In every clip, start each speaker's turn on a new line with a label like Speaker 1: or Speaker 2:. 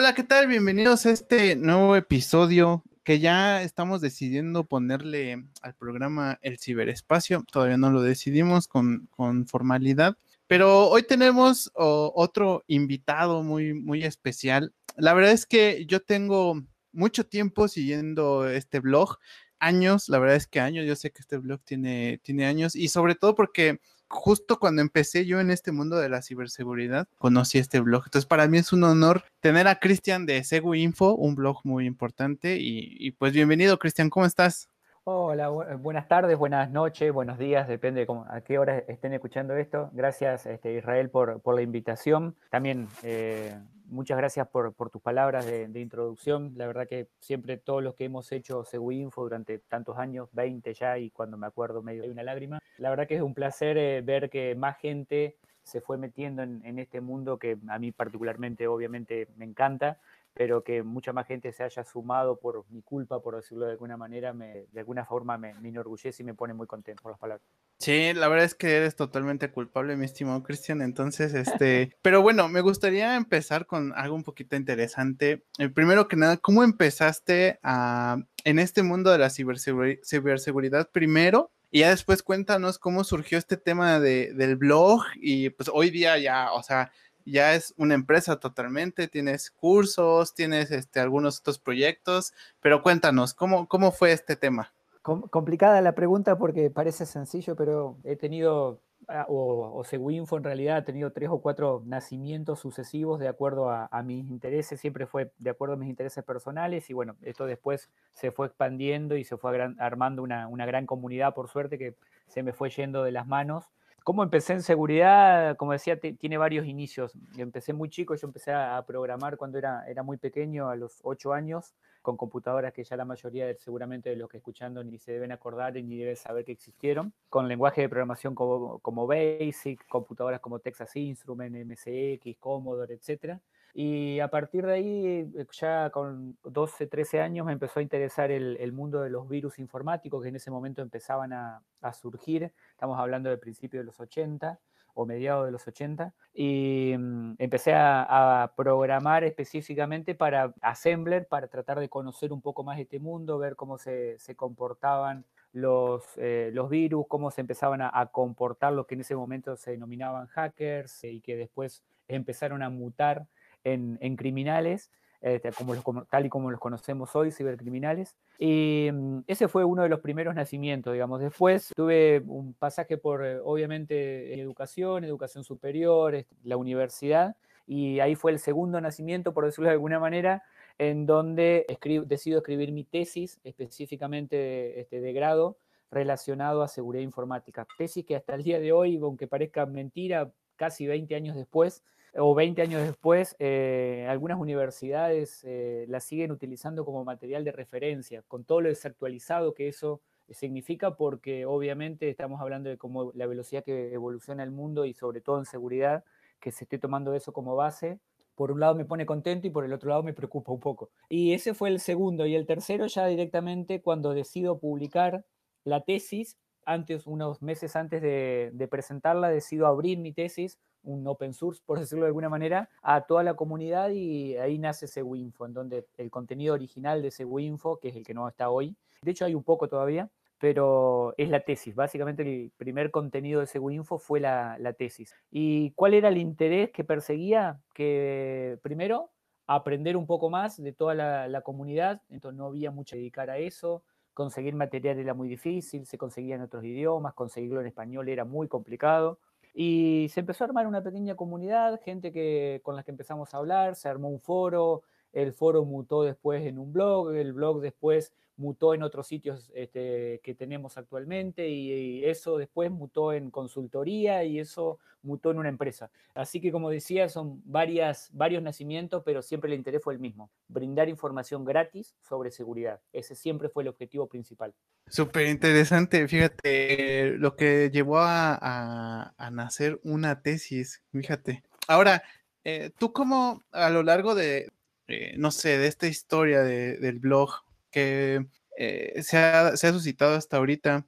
Speaker 1: Hola, ¿qué tal? Bienvenidos a este nuevo episodio que ya estamos decidiendo ponerle al programa El Ciberespacio. Todavía no lo decidimos con, formalidad, pero hoy tenemos otro invitado muy, muy especial. La verdad es que yo tengo mucho tiempo siguiendo este blog, años, la verdad es que años, yo sé que este blog tiene, tiene años y sobre todo porque justo cuando empecé yo en este mundo de la ciberseguridad, conocí este blog. Entonces, para mí es un honor tener a Cristian de Segu Info, un blog muy importante. Y, pues bienvenido, Cristian, ¿cómo estás?
Speaker 2: Hola, buenas tardes, buenas noches, buenos días, depende de a qué hora estén escuchando esto. Gracias, este, Israel, por, por la invitación. También eh, muchas gracias por, tus palabras de, introducción. La verdad que siempre todos los que hemos hecho Seguinfo durante tantos años, 20 ya, y cuando me acuerdo medio hay una lágrima, la verdad que es un placer eh, ver que más gente se fue metiendo en, este mundo que a mí particularmente obviamente me encanta pero que mucha más gente se haya sumado por mi culpa, por decirlo de alguna manera, me, de alguna forma me, me enorgullece y me pone muy contento por las palabras.
Speaker 1: Sí, la verdad es que eres totalmente culpable, mi estimado Cristian. Entonces, este, pero bueno, me gustaría empezar con algo un poquito interesante. Eh, primero que nada, ¿cómo empezaste a, en este mundo de la ciberseguridad primero? Y ya después cuéntanos cómo surgió este tema de, del blog y pues hoy día ya, o sea, ya es una empresa totalmente, tienes cursos, tienes este, algunos otros proyectos, pero cuéntanos, ¿cómo, cómo fue este tema?
Speaker 2: complicada la pregunta porque parece sencillo, pero he tenido, ah, o, o Seguinfo en realidad ha tenido tres o cuatro nacimientos sucesivos de acuerdo a, mis intereses, siempre fue de acuerdo a mis intereses personales y bueno, esto después se fue expandiendo y se fue armando una, una gran comunidad, por suerte, que se me fue yendo de las manos ¿Cómo empecé en seguridad? Como decía, tiene varios inicios. Empecé muy chico, yo empecé a, programar cuando era, muy pequeño, a los 8 años, con computadoras que ya la mayoría seguramente de los que escuchando ni se deben acordar ni deben saber que existieron, con lenguaje de programación como, BASIC, computadoras como Texas Instruments, MSX, Commodore, etcétera. Y a partir de ahí, eh, ya con 12, 13 años, me empezó a interesar el, mundo de los virus informáticos que en ese momento empezaban a, surgir. Estamos hablando del principio de los 80 o mediados de los 80. Y mm, empecé a, programar específicamente para Assembler, para tratar de conocer un poco más este mundo, ver cómo se, comportaban los, eh, los virus, cómo se empezaban a, comportar los que en ese momento se denominaban hackers y que después empezaron a mutar en, criminales, este, como tal y como los conocemos hoy, cibercriminales. Y mm, ese fue uno de los primeros nacimientos, digamos. Después tuve un pasaje por, eh, obviamente, educación, educación superior, la universidad, y ahí fue el segundo nacimiento, por decirlo de alguna manera, en donde decido escribir mi tesis, específicamente este, de grado, relacionado a seguridad informática. Tesis que hasta el día de hoy, aunque parezca mentira, casi 20 años después, o 20 años después, eh, algunas universidades eh, la siguen utilizando como material de referencia, con todo lo desactualizado que eso significa, porque obviamente estamos hablando de cómo la velocidad que evoluciona el mundo y sobre todo en seguridad, que se esté tomando eso como base, por un lado me pone contento y por el otro lado me preocupa un poco. Y ese fue el segundo. Y el tercero ya directamente cuando decido publicar la tesis, antes, unos meses antes de, de presentarla, decido abrir mi tesis un open source, por decirlo de alguna manera, a toda la comunidad y ahí nace Seguinfo, en donde el contenido original de Seguinfo, que es el que no está hoy, de hecho hay un poco todavía, pero es la tesis. Básicamente el primer contenido de Seguinfo fue la, tesis. ¿Y cuál era el interés que perseguía? Que primero, aprender un poco más de toda la, la comunidad, entonces no había mucho que dedicar a eso, conseguir material era muy difícil, se conseguía en otros idiomas, conseguirlo en español era muy complicado. Y se empezó a armar una pequeña comunidad, gente que, con la que empezamos a hablar, se armó un foro, el foro mutó después en un blog, el blog después mutó en otros sitios este, que tenemos actualmente y, eso después mutó en consultoría y eso mutó en una empresa. Así que como decía, son varios nacimientos, pero siempre el interés fue el mismo, brindar información gratis sobre seguridad. Ese siempre fue el objetivo principal.
Speaker 1: Súper interesante, fíjate, lo que llevó a, nacer una tesis, fíjate. Ahora, eh, tú como a lo largo de, eh, no sé, de esta historia del blog que eh, se, ha, suscitado hasta ahorita,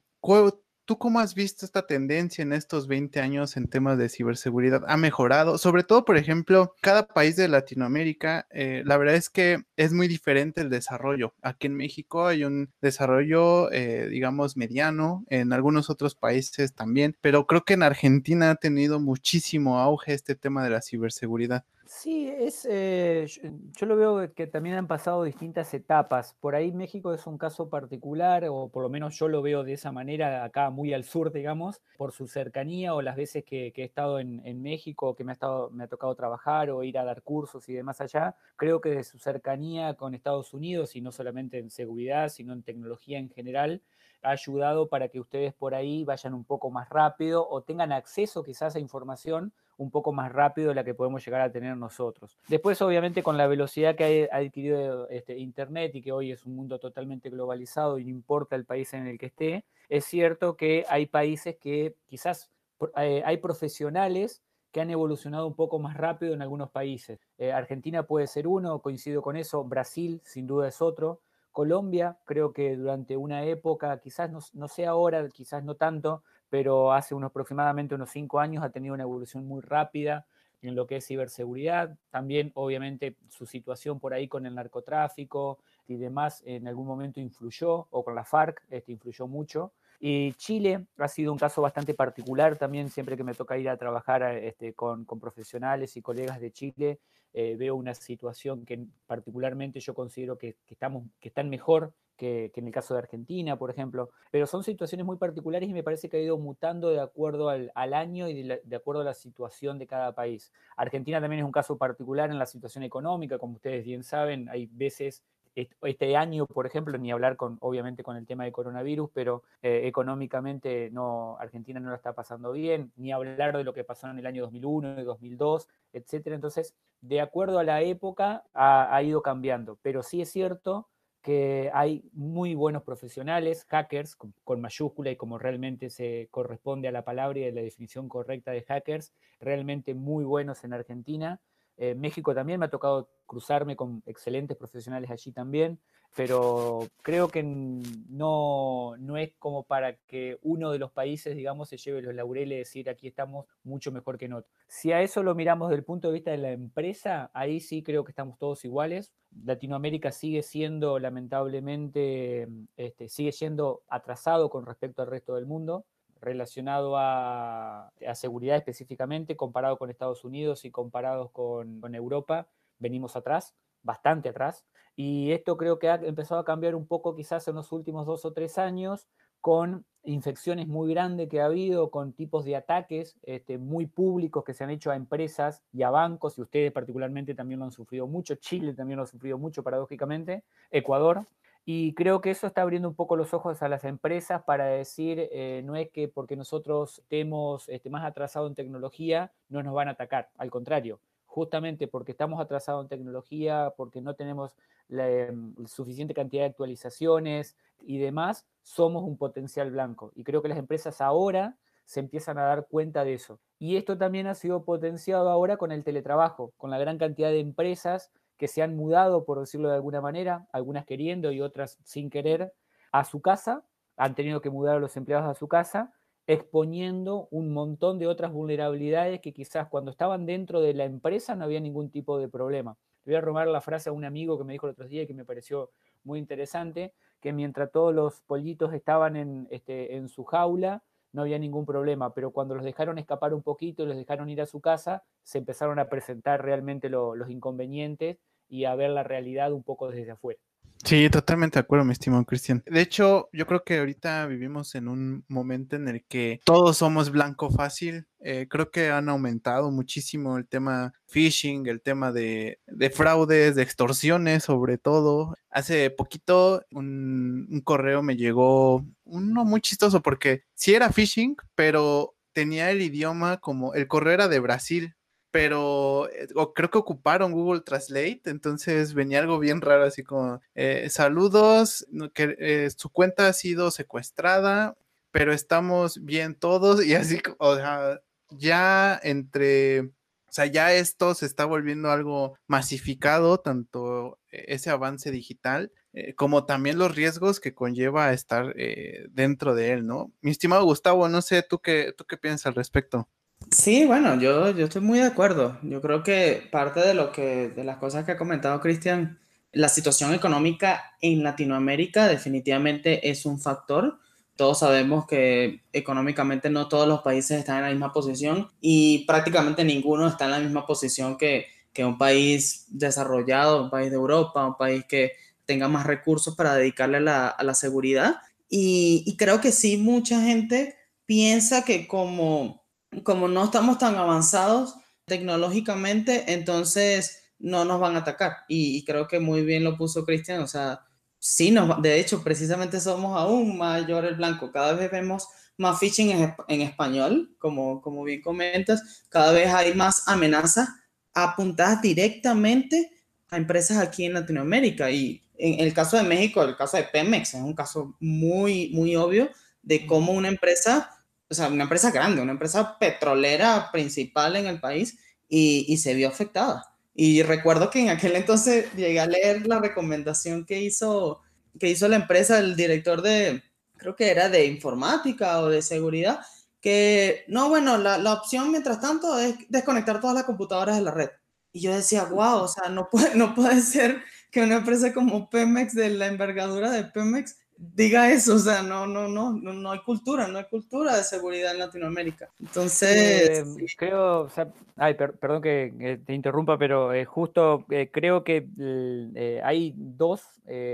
Speaker 1: ¿Tú cómo has visto esta tendencia en estos 20 años en temas de ciberseguridad? ¿Ha mejorado? Sobre todo, por ejemplo, cada país de Latinoamérica, eh, la verdad es que es muy diferente el desarrollo. Aquí en México hay un desarrollo, eh, digamos, mediano, en algunos otros países también, pero creo que en Argentina ha tenido muchísimo auge este tema de la ciberseguridad.
Speaker 2: Sí, es, eh, yo, lo veo que también han pasado distintas etapas. Por ahí México es un caso particular, o por lo menos yo lo veo de esa manera, acá muy al sur, digamos, por su cercanía o las veces que, he estado en, México, que me ha, estado, me ha tocado trabajar o ir a dar cursos y demás allá. Creo que su cercanía con Estados Unidos, y no solamente en seguridad, sino en tecnología en general, ha ayudado para que ustedes por ahí vayan un poco más rápido o tengan acceso quizás a información un poco más rápido de la que podemos llegar a tener nosotros. Después, obviamente, con la velocidad que ha adquirido este, Internet y que hoy es un mundo totalmente globalizado y no importa el país en el que esté, es cierto que hay países que quizás eh, hay profesionales que han evolucionado un poco más rápido en algunos países. Eh, Argentina puede ser uno, coincido con eso, Brasil sin duda es otro. Colombia, creo que durante una época, quizás no, no sea ahora, quizás no tanto, pero hace unos aproximadamente unos cinco años ha tenido una evolución muy rápida en lo que es ciberseguridad. También, obviamente, su situación por ahí con el narcotráfico y demás en algún momento influyó, o con la FARC, este, influyó mucho. Y Chile ha sido un caso bastante particular también, siempre que me toca ir a trabajar este, con, profesionales y colegas de Chile, eh, veo una situación que particularmente yo considero que, estamos, que están mejor que, en el caso de Argentina, por ejemplo. Pero son situaciones muy particulares y me parece que ha ido mutando de acuerdo al, año y de, acuerdo a la situación de cada país. Argentina también es un caso particular en la situación económica, como ustedes bien saben, hay veces este año, por ejemplo, ni hablar con, obviamente, con el tema de coronavirus, pero eh, económicamente no, Argentina no lo está pasando bien, ni hablar de lo que pasó en el año 2001 y 2002, etcétera. Entonces, de acuerdo a la época, ha, ido cambiando. Pero sí es cierto que hay muy buenos profesionales, hackers, con, mayúscula y como realmente se corresponde a la palabra y a la definición correcta de hackers, realmente muy buenos en Argentina. Eh, México también me ha tocado cruzarme con excelentes profesionales allí también, pero creo que no, no es como para que uno de los países, digamos, se lleve los laureles y decir aquí estamos mucho mejor que en otro. Si a eso lo miramos desde el punto de vista de la empresa, ahí sí creo que estamos todos iguales. Latinoamérica sigue siendo, lamentablemente, este, sigue siendo atrasado con respecto al resto del mundo relacionado a, seguridad específicamente, comparado con Estados Unidos y comparados con, Europa, venimos atrás, bastante atrás. Y esto creo que ha empezado a cambiar un poco quizás en los últimos dos o tres años con infecciones muy grandes que ha habido, con tipos de ataques este, muy públicos que se han hecho a empresas y a bancos, y ustedes particularmente también lo han sufrido mucho, Chile también lo ha sufrido mucho paradójicamente, Ecuador, y creo que eso está abriendo un poco los ojos a las empresas para decir, eh, no es que porque nosotros estemos este, más atrasados en tecnología, no nos van a atacar. Al contrario, justamente porque estamos atrasados en tecnología, porque no tenemos la, em, suficiente cantidad de actualizaciones y demás, somos un potencial blanco. Y creo que las empresas ahora se empiezan a dar cuenta de eso. Y esto también ha sido potenciado ahora con el teletrabajo, con la gran cantidad de empresas que se han mudado, por decirlo de alguna manera, algunas queriendo y otras sin querer, a su casa, han tenido que mudar a los empleados a su casa, exponiendo un montón de otras vulnerabilidades que quizás cuando estaban dentro de la empresa no había ningún tipo de problema. Le voy a robar la frase a un amigo que me dijo el otro día y que me pareció muy interesante, que mientras todos los pollitos estaban en, este, en su jaula, no había ningún problema, pero cuando los dejaron escapar un poquito y los dejaron ir a su casa, se empezaron a presentar realmente los inconvenientes y a ver la realidad un poco desde afuera.
Speaker 1: Sí, totalmente de acuerdo, mi estimado Cristian. De hecho, yo creo que ahorita vivimos en un momento en el que todos somos blanco fácil. Eh, creo que han aumentado muchísimo el tema phishing, el tema de, fraudes, de extorsiones sobre todo. Hace poquito un, un correo me llegó, uno muy chistoso porque sí era phishing, pero tenía el idioma como, el correo era de Brasil, pero eh, creo que ocuparon Google Translate, entonces venía algo bien raro, así como eh, saludos, que eh, su cuenta ha sido secuestrada, pero estamos bien todos y así, o sea, ya entre, o sea, ya esto se está volviendo algo masificado, tanto ese avance digital eh, como también los riesgos que conlleva estar eh, dentro de él, ¿no? Mi estimado Gustavo, no sé, ¿tú qué, tú qué piensas al respecto?
Speaker 3: Sí, bueno, yo, yo estoy muy de acuerdo. Yo creo que parte de lo que, de las cosas que ha comentado Cristian, la situación económica en Latinoamérica definitivamente es un factor. Todos sabemos que económicamente no todos los países están en la misma posición y prácticamente ninguno está en la misma posición que, que un país desarrollado, un país de Europa, un país que tenga más recursos para dedicarle a la, a la seguridad. Y, y, creo que sí, mucha gente piensa que como, como no estamos tan avanzados tecnológicamente, entonces no nos van a atacar. Y, creo que muy bien lo puso Cristian, o sea, sí, nos, de hecho, precisamente somos aún mayor el blanco. Cada vez vemos más phishing en, en español, como, como bien comentas, cada vez hay más amenazas apuntadas directamente a empresas aquí en Latinoamérica. Y en el caso de México, el caso de Pemex es un caso muy, muy obvio de cómo una empresa, o sea, una empresa grande, una empresa petrolera principal en el país y, y se vio afectada. Y recuerdo que en aquel entonces llegué a leer la recomendación que hizo, que hizo la empresa, el director de, creo que era de informática o de seguridad, que no, bueno, la, la opción mientras tanto es desconectar todas las computadoras de la red. Y yo decía, wow, o sea, no puede, no puede ser que una empresa como Pemex, de la envergadura de Pemex, diga eso, o sea, no, no, no, no, no hay cultura, no hay cultura de seguridad en Latinoamérica. Entonces,
Speaker 2: eh, creo, o sea, ay, per, perdón que, te interrumpa, pero eh, justo eh, creo que eh, hay dos,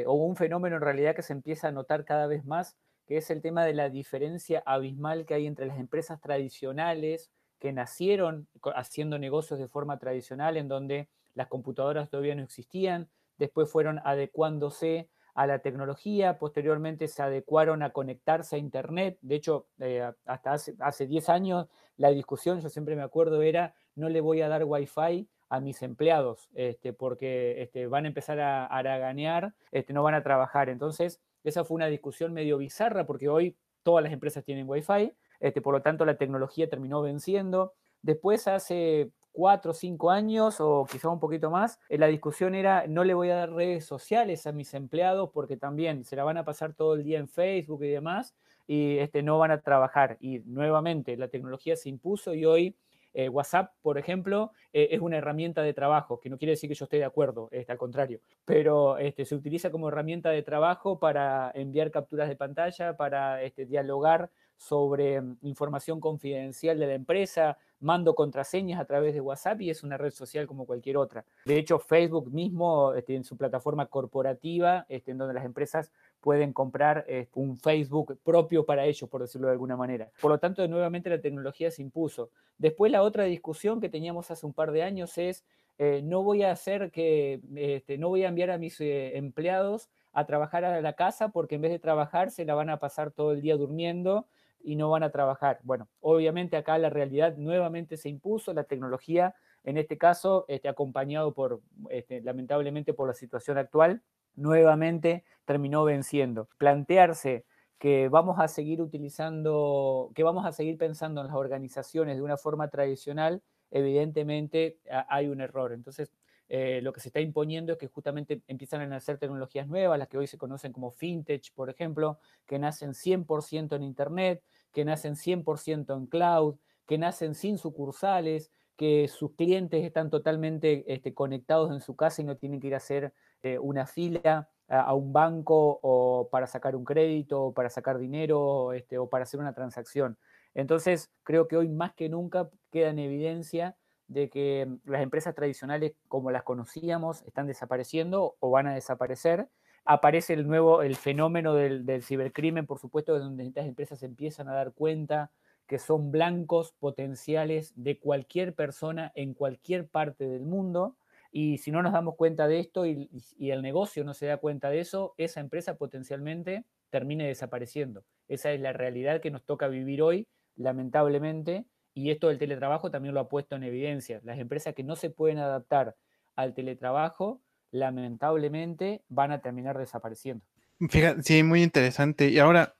Speaker 2: o un fenómeno en realidad que se empieza a notar cada vez más, que es el tema de la diferencia abismal que hay entre las empresas tradicionales que nacieron haciendo negocios de forma tradicional, en donde las computadoras todavía no existían, después fueron adecuándose a la tecnología, posteriormente se adecuaron a conectarse a Internet. De hecho, eh, hasta hace, hace 10 años la discusión, yo siempre me acuerdo, era no le voy a dar Wi-Fi a mis empleados, este, porque este, van a empezar a haraganear, este, no van a trabajar. Entonces, esa fue una discusión medio bizarra, porque hoy todas las empresas tienen Wi-Fi, este, por lo tanto la tecnología terminó venciendo. Después, hace cuatro o cinco años o quizá un poquito más, eh, la discusión era no le voy a dar redes sociales a mis empleados porque también se la van a pasar todo el día en Facebook y demás y este, no van a trabajar. Y nuevamente la tecnología se impuso y hoy eh, WhatsApp, por ejemplo, eh, es una herramienta de trabajo, que no quiere decir que yo esté de acuerdo, este, al contrario, pero este, se utiliza como herramienta de trabajo para enviar capturas de pantalla, para este, dialogar sobre mm, información confidencial de la empresa, mando contraseñas a través de WhatsApp y es una red social como cualquier otra. De hecho, Facebook mismo este, en su plataforma corporativa, este, en donde las empresas pueden comprar eh, un Facebook propio para ellos, por decirlo de alguna manera. Por lo tanto, nuevamente la tecnología se impuso. Después la otra discusión que teníamos hace un par de años es, eh, no voy a hacer que, este, no voy a enviar a mis eh, empleados a trabajar a la casa porque en vez de trabajar se la van a pasar todo el día durmiendo y no van a trabajar. Bueno, obviamente acá la realidad nuevamente se impuso, la tecnología, en este caso, este, acompañado por, este, lamentablemente, por la situación actual, nuevamente terminó venciendo. Plantearse que vamos a seguir utilizando, que vamos a seguir pensando en las organizaciones de una forma tradicional, evidentemente hay un error. Entonces, eh, lo que se está imponiendo es que justamente empiezan a nacer tecnologías nuevas, las que hoy se conocen como fintech, por ejemplo, que nacen 100% en Internet, que nacen 100% en cloud, que nacen sin sucursales, que sus clientes están totalmente este, conectados en su casa y no tienen que ir a hacer eh, una fila a, un banco o para sacar un crédito o para sacar dinero este, o para hacer una transacción. Entonces, creo que hoy más que nunca queda en evidencia de que las empresas tradicionales como las conocíamos están desapareciendo o van a desaparecer. Aparece el nuevo, el fenómeno del, del cibercrimen, por supuesto, donde estas empresas empiezan a dar cuenta que son blancos potenciales de cualquier persona en cualquier parte del mundo. Y si no nos damos cuenta de esto y, y, el negocio no se da cuenta de eso, esa empresa potencialmente termine desapareciendo. Esa es la realidad que nos toca vivir hoy, lamentablemente, y esto del teletrabajo también lo ha puesto en evidencia. Las empresas que no se pueden adaptar al teletrabajo, lamentablemente, van a terminar desapareciendo.
Speaker 1: Fíjate, sí, muy interesante. Y ahora,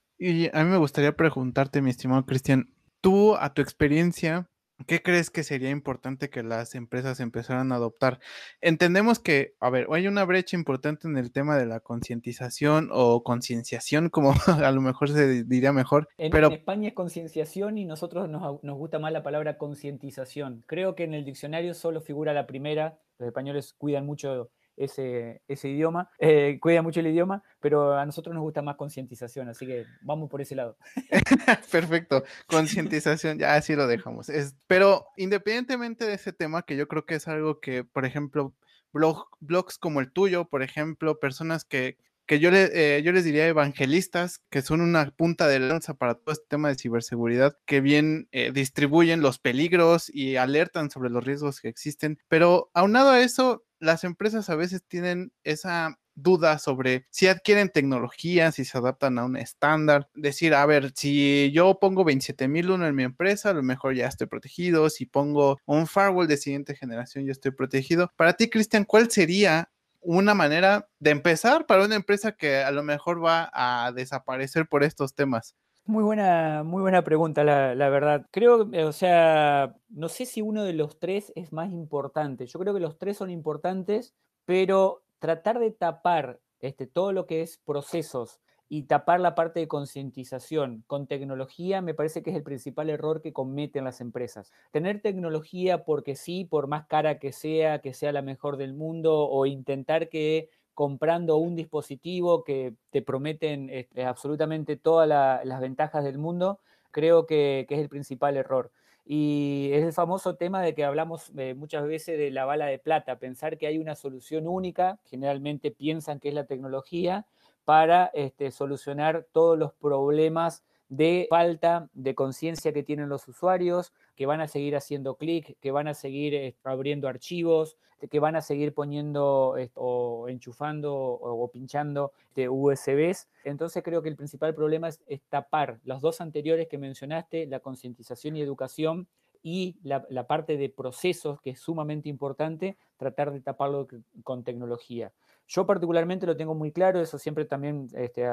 Speaker 1: a mí me gustaría preguntarte, mi estimado Cristian, tú, a tu experiencia, ¿qué crees que sería importante que las empresas empezaran a adoptar? Entendemos que, a ver, hay una brecha importante en el tema de la concientización o concienciación, como a lo mejor se diría mejor.
Speaker 2: En,
Speaker 1: pero...
Speaker 2: en España es concienciación y nosotros nos, nos gusta más la palabra concientización. Creo que en el diccionario solo figura la primera. Los españoles cuidan mucho ese, ese idioma, eh, cuida mucho el idioma, pero a nosotros nos gusta más concientización, así que vamos por ese lado.
Speaker 1: Perfecto, concientización, ya así lo dejamos. Es, pero independientemente de ese tema, que yo creo que es algo que, por ejemplo, blog, blogs como el tuyo, por ejemplo, personas que, que yo, le, eh, yo les diría evangelistas, que son una punta de lanza para todo este tema de ciberseguridad, que bien eh, distribuyen los peligros y alertan sobre los riesgos que existen. Pero aunado a eso, las empresas a veces tienen esa duda sobre si adquieren tecnología, si se adaptan a un estándar. Decir, a ver, si yo pongo 27001 en mi empresa, a lo mejor ya estoy protegido. Si pongo un firewall de siguiente generación, ya estoy protegido. Para ti, Cristian, ¿cuál sería una manera de empezar para una empresa que a lo mejor va a desaparecer por estos temas?
Speaker 2: Muy buena, muy buena pregunta, la, la, verdad. Creo, o sea, no sé si uno de los tres es más importante. Yo creo que los tres son importantes, pero tratar de tapar este, todo lo que es procesos y tapar la parte de concientización con tecnología me parece que es el principal error que cometen las empresas. Tener tecnología porque sí, por más cara que sea, que sea la mejor del mundo, o intentar que comprando un dispositivo que te prometen este, absolutamente todas la, las ventajas del mundo, creo que, que, es el principal error. Y es el famoso tema de que hablamos eh, muchas veces de la bala de plata, pensar que hay una solución única, generalmente piensan que es la tecnología, para este, solucionar todos los problemas de falta de conciencia que tienen los usuarios, que van a seguir haciendo clic, que van a seguir eh, abriendo archivos, que van a seguir poniendo o enchufando o, pinchando este, USBs. Entonces creo que el principal problema es, tapar los dos anteriores que mencionaste, la concientización y educación, y la, parte de procesos, que es sumamente importante, tratar de taparlo con tecnología. Yo particularmente lo tengo muy claro, eso siempre también, este,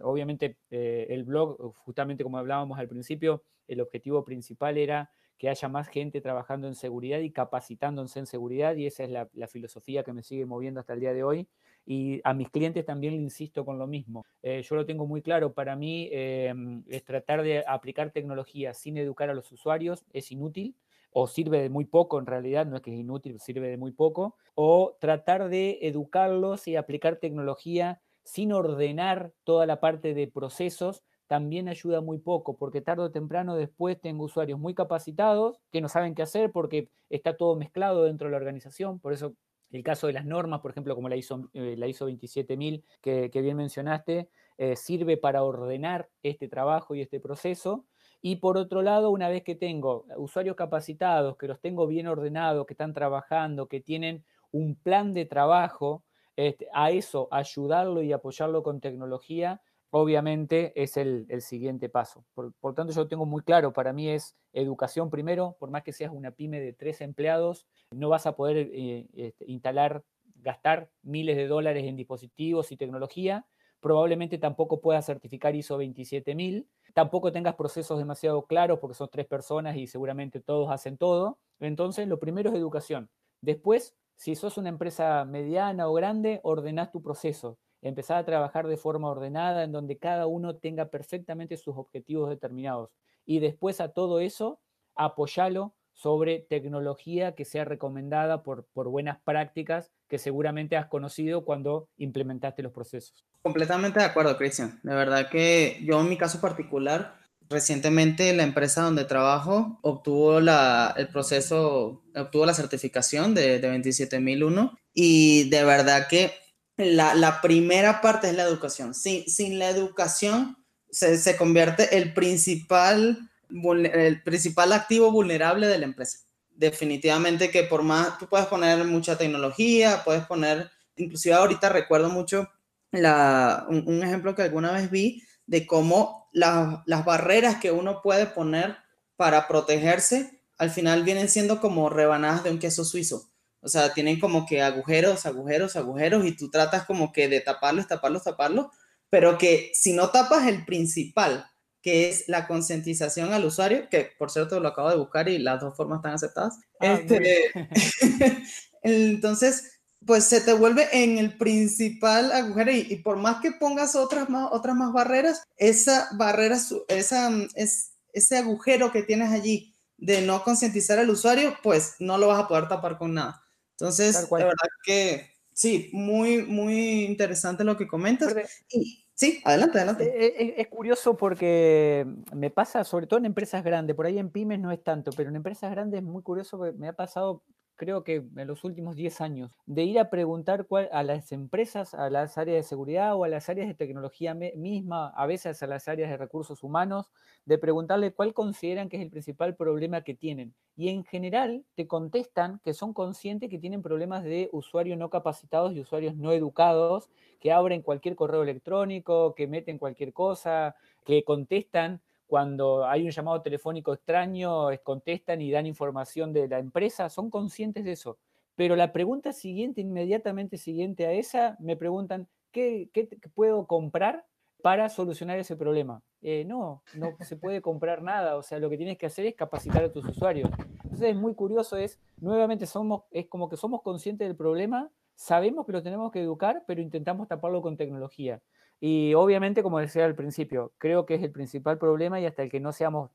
Speaker 2: obviamente eh, el blog, justamente como hablábamos al principio, el objetivo principal era que haya más gente trabajando en seguridad y capacitándose en seguridad, y esa es la, filosofía que me sigue moviendo hasta el día de hoy. Y a mis clientes también le insisto con lo mismo. Eh, yo lo tengo muy claro, para mí eh, es tratar de aplicar tecnología sin educar a los usuarios es inútil o sirve de muy poco en realidad, no es que es inútil, sirve de muy poco, o tratar de educarlos y aplicar tecnología sin ordenar toda la parte de procesos, también ayuda muy poco, porque tarde o temprano después tengo usuarios muy capacitados que no saben qué hacer porque está todo mezclado dentro de la organización, por eso el caso de las normas, por ejemplo, como la ISO, eh, la ISO 27000 que, que bien mencionaste, eh, sirve para ordenar este trabajo y este proceso, y por otro lado, una vez que tengo usuarios capacitados, que los tengo bien ordenados, que están trabajando, que tienen un plan de trabajo, este, a eso ayudarlo y apoyarlo con tecnología, obviamente es el, siguiente paso. Por, por, tanto, yo tengo muy claro, para mí es educación primero, por más que seas una pyme de tres empleados, no vas a poder eh, este, instalar, gastar miles de dólares en dispositivos y tecnología, probablemente tampoco puedas certificar ISO 27000, tampoco tengas procesos demasiado claros porque son tres personas y seguramente todos hacen todo. Entonces, lo primero es educación. Después, si sos una empresa mediana o grande, ordenás tu proceso. Empezar a trabajar de forma ordenada en donde cada uno tenga perfectamente sus objetivos determinados. Y después a todo eso, apoyalo sobre tecnología que sea recomendada por, por buenas prácticas que seguramente has conocido cuando implementaste los procesos.
Speaker 3: Completamente de acuerdo, Cristian. De verdad que yo en mi caso particular, recientemente la empresa donde trabajo obtuvo la, el proceso, obtuvo la certificación de, de 27001 y de verdad que la, la, primera parte es la educación. Sin, sin la educación se, se convierte el principal el principal activo vulnerable de la empresa. Definitivamente que por más, tú puedes poner mucha tecnología, puedes poner, inclusive ahorita recuerdo mucho un, ejemplo que alguna vez vi de cómo la, las barreras que uno puede poner para protegerse al final vienen siendo como rebanadas de un queso suizo. O sea, tienen como que agujeros, agujeros, agujeros y tú tratas como que de taparlos, taparlos, taparlos, pero que si no tapas el principal, que es la concientización al usuario, que por cierto lo acabo de buscar y las dos formas están aceptadas. Este, entonces, pues se te vuelve en el principal agujero y, por más que pongas otras más, otras más barreras, esa barrera, esa, es, ese agujero que tienes allí de no concientizar al usuario, pues no lo vas a poder tapar con nada. Entonces, la verdad que sí, muy, muy interesante lo que comentas. Y, sí, adelante, adelante.
Speaker 2: Es, e, es, curioso porque me pasa, sobre todo en empresas grandes, por ahí en pymes no es tanto, pero en empresas grandes es muy curioso, porque me ha pasado creo que en los últimos 10 años, de ir a preguntar a las empresas, a las áreas de seguridad o a las áreas de tecnología misma, a veces a las áreas de recursos humanos, de preguntarle cuál consideran que es el principal problema que tienen. Y en general te contestan que son conscientes que tienen problemas de usuarios no capacitados y usuarios no educados, que abren cualquier correo electrónico, que meten cualquier cosa, que contestan cuando hay un llamado telefónico extraño, contestan y dan información de la empresa, son conscientes de eso. Pero la pregunta siguiente, inmediatamente siguiente a esa, me preguntan, ¿qué, puedo comprar para solucionar ese problema? Eh, no, no se puede comprar nada, o sea, lo que tienes que hacer es capacitar a tus usuarios. Entonces es muy curioso, es, nuevamente somos, es como que somos conscientes del problema, sabemos que lo tenemos que educar, pero intentamos taparlo con tecnología. Y obviamente, como decía al principio, creo que es el principal problema y hasta el que no seamos,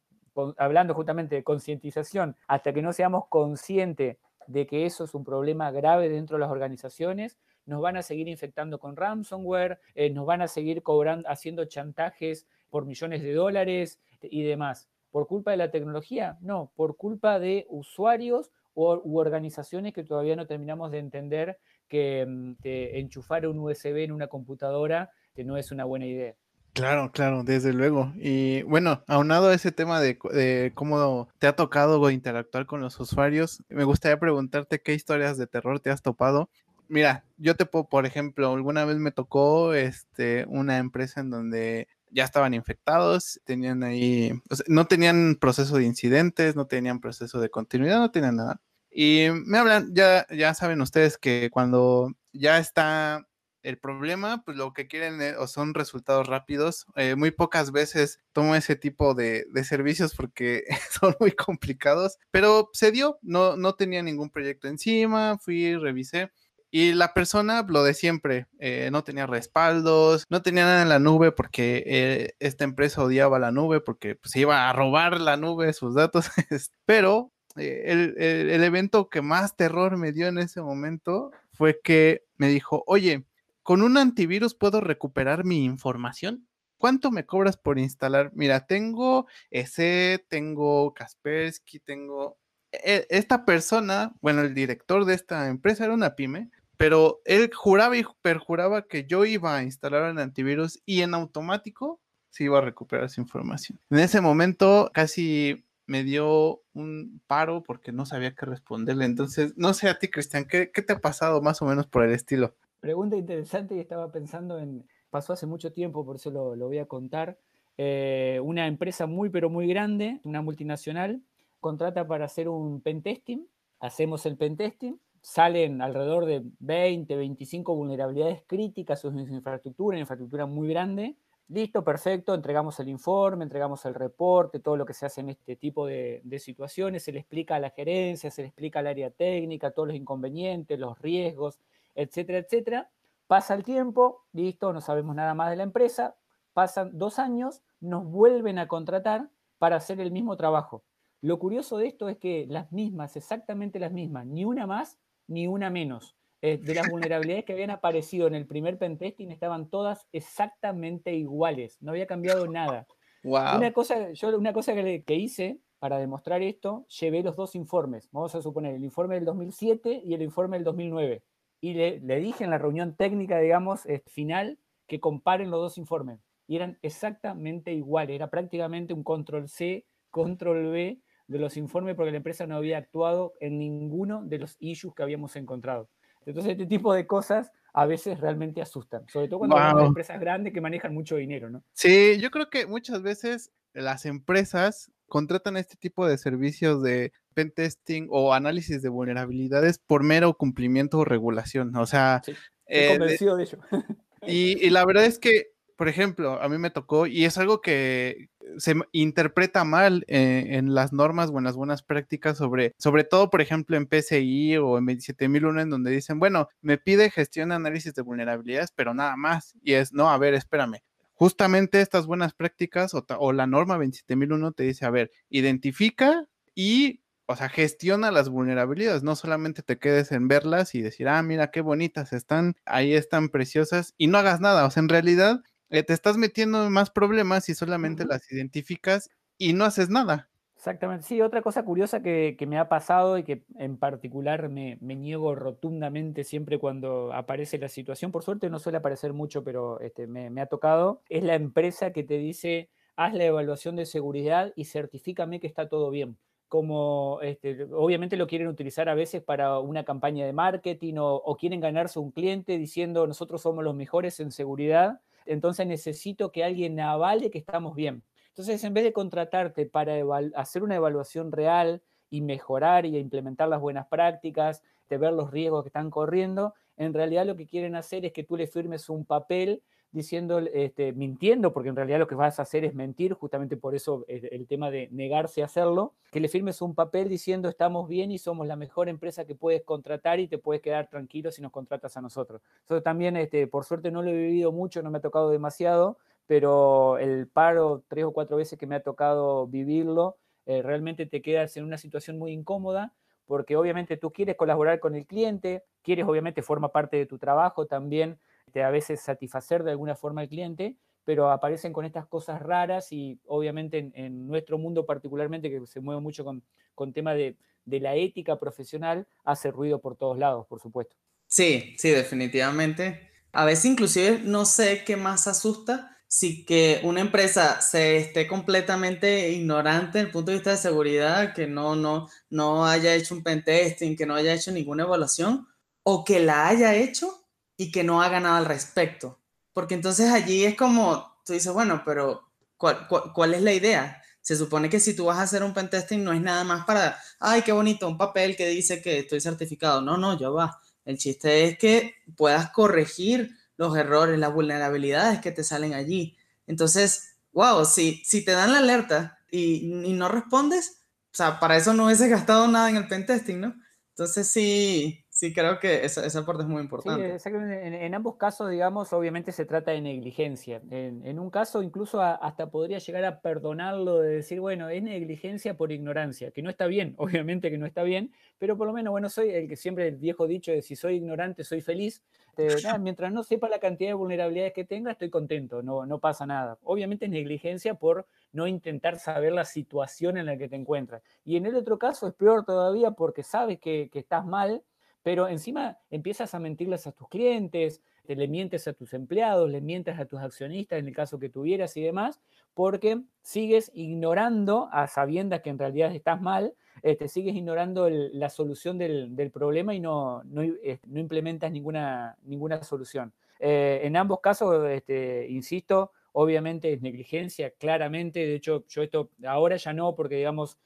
Speaker 2: hablando justamente de concientización, hasta que no seamos conscientes de que eso es un problema grave dentro de las organizaciones, nos van a seguir infectando con ransomware, eh, nos van a seguir cobrando, haciendo chantajes por millones de dólares y demás. ¿Por culpa de la tecnología? No, por culpa de usuarios u organizaciones que todavía no terminamos de entender que mm, enchufar un USB en una computadora que no es una buena idea.
Speaker 1: Claro, claro, desde luego. Y bueno, aunado a ese tema de, cómo te ha tocado interactuar con los usuarios, me gustaría preguntarte qué historias de terror te has topado. Mira, yo te puedo, por ejemplo, alguna vez me tocó este, una empresa en donde ya estaban infectados, tenían ahí, no tenían proceso de incidentes, no tenían proceso de continuidad, no tenían nada. Y me hablan, ya, ya saben ustedes que cuando ya está el problema, pues lo que quieren eh, o son resultados rápidos. Eh, muy pocas veces tomo ese tipo de, servicios porque son muy complicados, pero se dio, no, no tenía ningún proyecto encima, fui, revisé. Y la persona, lo de siempre, eh, no tenía respaldos, no tenía nada en la nube porque esta empresa odiaba la nube porque pues, se iba a robar la nube, sus datos. Pero el, el evento que más terror me dio en ese momento fue que me dijo, oye, ¿con un antivirus puedo recuperar mi información? ¿Cuánto me cobras por instalar? Mira, tengo ese, tengo Kaspersky, tengo... E, esta persona, bueno, el director de esta empresa era una pyme, pero él juraba y perjuraba que yo iba a instalar el antivirus y en automático se iba a recuperar su información. En ese momento casi me dio un paro porque no sabía qué responderle. Entonces, no sé a ti, Cristian, ¿qué, ¿qué, te ha pasado más o menos por el estilo?
Speaker 2: Pregunta interesante y estaba pensando en, pasó hace mucho tiempo, por eso lo, voy a contar. Eh, una empresa muy, pero muy grande, una multinacional, contrata para hacer un pentesting, hacemos el pentesting, salen alrededor de 20, 25 vulnerabilidades críticas en su infraestructura, una infraestructura muy grande. Listo, perfecto, entregamos el informe, entregamos el reporte, todo lo que se hace en este tipo de, de situaciones, se le explica a la gerencia, se le explica al área técnica, todos los inconvenientes, los riesgos, etcétera, etcétera. Pasa el tiempo, listo, no sabemos nada más de la empresa, pasan dos años, nos vuelven a contratar para hacer el mismo trabajo. Lo curioso de esto es que las mismas, exactamente las mismas, ni una más ni una menos. Eh, de las vulnerabilidades que habían aparecido en el primer pentesting estaban todas exactamente iguales, no había cambiado nada. Una cosa, yo una cosa que, que hice para demostrar esto, llevé los dos informes. Vamos a suponer el informe del 2007 y el informe del 2009 y le, dije en la reunión técnica, digamos, final, que comparen los dos informes. Y eran exactamente iguales, era prácticamente un control C, control V de los informes porque la empresa no había actuado en ninguno de los issues que habíamos encontrado. Entonces, este tipo de cosas a veces realmente asustan, sobre todo cuando hay empresas grandes que manejan mucho dinero, ¿no?
Speaker 1: Sí, yo creo que muchas veces las empresas contratan este tipo de servicios de pentesting o análisis de vulnerabilidades por mero cumplimiento o regulación. O sea,
Speaker 2: eh, convencido de, ello.
Speaker 1: Y, la verdad es que, por ejemplo, a mí me tocó, y es algo que se interpreta mal eh, en las normas o en las buenas prácticas sobre, sobre todo, por ejemplo, en PCI o en 27001, en donde dicen, bueno, me pide gestión de análisis de vulnerabilidades, pero nada más. Y es, no, a ver, espérame. Justamente estas buenas prácticas o, o la norma 27001 te dice, a ver, identifica y o sea, gestiona las vulnerabilidades, no solamente te quedes en verlas y decir, ah, mira qué bonitas están, ahí están preciosas y no hagas nada, o sea, en realidad eh, te estás metiendo en más problemas si solamente las identificas y no haces nada.
Speaker 2: Exactamente, sí, otra cosa curiosa que, me ha pasado y que en particular me, niego rotundamente siempre cuando aparece la situación, por suerte no suele aparecer mucho, pero este, me, ha tocado, es la empresa que te dice, haz la evaluación de seguridad y certifícame que está todo bien como este, obviamente lo quieren utilizar a veces para una campaña de marketing o, quieren ganarse un cliente diciendo nosotros somos los mejores en seguridad, entonces necesito que alguien avale que estamos bien. Entonces, en vez de contratarte para hacer una evaluación real y mejorar y implementar las buenas prácticas, de ver los riesgos que están corriendo, en realidad lo que quieren hacer es que tú le firmes un papel diciendo, este, mintiendo, porque en realidad lo que vas a hacer es mentir, justamente por eso el, tema de negarse a hacerlo, que le firmes un papel diciendo estamos bien y somos la mejor empresa que puedes contratar y te puedes quedar tranquilo si nos contratas a nosotros. Eso también, este, por suerte no lo he vivido mucho, no me ha tocado demasiado, pero el paro tres o cuatro veces que me ha tocado vivirlo, eh, realmente te quedas en una situación muy incómoda porque obviamente tú quieres colaborar con el cliente, quieres obviamente forma parte de tu trabajo también a veces satisfacer de alguna forma al cliente, pero aparecen con estas cosas raras y obviamente en, nuestro mundo particularmente, que se mueve mucho con, con tema de, de la ética profesional, hace ruido por todos lados, por supuesto.
Speaker 3: Sí, sí, definitivamente. A veces inclusive no sé qué más asusta si que una empresa se esté completamente ignorante desde el punto de vista de seguridad, que no, no, no haya hecho un pentesting, que no haya hecho ninguna evaluación, o que la haya hecho y que no haga nada al respecto. Porque entonces allí es como, tú dices, bueno, pero ¿cuál, cuál, es la idea? Se supone que si tú vas a hacer un pentesting no es nada más para, ay, qué bonito, un papel que dice que estoy certificado. No, no, ya va. El chiste es que puedas corregir los errores, las vulnerabilidades que te salen allí. Entonces, wow, si, si te dan la alerta y, y no respondes, o sea, para eso no hubiese gastado nada en el pentesting, ¿no? Entonces sí, sí, creo que esa, esa parte es muy importante.
Speaker 2: Sí, en, en, ambos casos, digamos, obviamente se trata de negligencia. En, en, un caso, incluso hasta podría llegar a perdonarlo de decir, bueno, es negligencia por ignorancia, que no está bien, obviamente que no está bien, pero por lo menos, bueno, soy el que siempre el viejo dicho de si soy ignorante, soy feliz. mientras no sepa la cantidad de vulnerabilidades que tenga, estoy contento, no, no pasa nada. Obviamente es negligencia por no intentar saber la situación en la que te encuentras. Y en el otro caso es peor todavía porque sabes que, que estás mal pero encima empiezas a mentirles a tus clientes, te le mientes a tus empleados, le mientes a tus accionistas en el caso que tuvieras y demás, porque sigues ignorando a sabiendas que en realidad estás mal, te este, sigues ignorando la solución del, problema y no, no, eh, no, implementas ninguna, ninguna solución. Eh, en ambos casos, este, insisto, obviamente es negligencia, claramente, de hecho yo esto ahora ya no, porque digamos,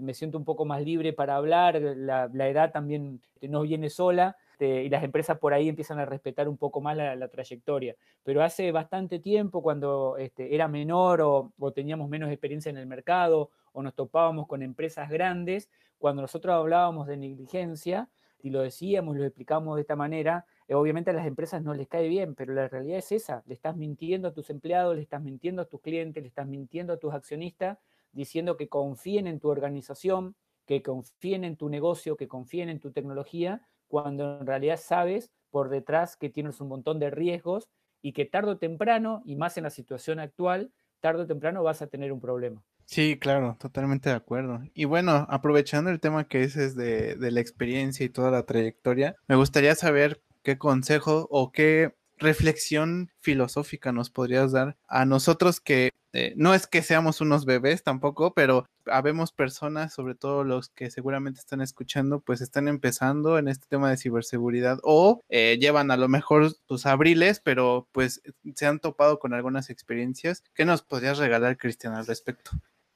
Speaker 2: me siento un poco más libre para hablar, la, edad también no viene sola este, y las empresas por ahí empiezan a respetar un poco más la, trayectoria. Pero hace bastante tiempo, cuando este, era menor o, teníamos menos experiencia en el mercado o nos topábamos con empresas grandes, cuando nosotros hablábamos de negligencia y lo decíamos, lo explicábamos de esta manera, eh, obviamente a las empresas no les cae bien, pero la realidad es esa, le estás mintiendo a tus empleados, le estás mintiendo a tus clientes, le estás mintiendo a tus accionistas diciendo que confíen en tu organización, que confíen en tu negocio, que confíen en tu tecnología, cuando en realidad sabes por detrás que tienes un montón de riesgos y que tarde o temprano, y más en la situación actual, tarde o temprano vas a tener un problema.
Speaker 1: Sí, claro, totalmente de acuerdo. Y bueno, aprovechando el tema que dices de, de la experiencia y toda la trayectoria, me gustaría saber qué consejo o qué reflexión filosófica nos podrías dar a nosotros que eh, no es que seamos unos bebés tampoco, pero habemos personas, sobre todo los que seguramente están escuchando, pues están empezando en este tema de ciberseguridad o eh, llevan a lo mejor sus abriles, pero pues se han topado con algunas experiencias. ¿Qué nos podrías regalar, Cristian, al respecto?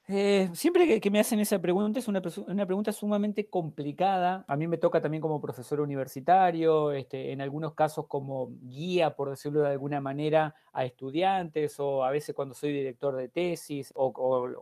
Speaker 2: Eh, siempre que, me hacen esa pregunta es una, pregunta sumamente complicada. A mí me toca también como profesor universitario, este, en algunos casos como guía, por decirlo de alguna manera, a estudiantes o a veces cuando soy director de tesis o, con,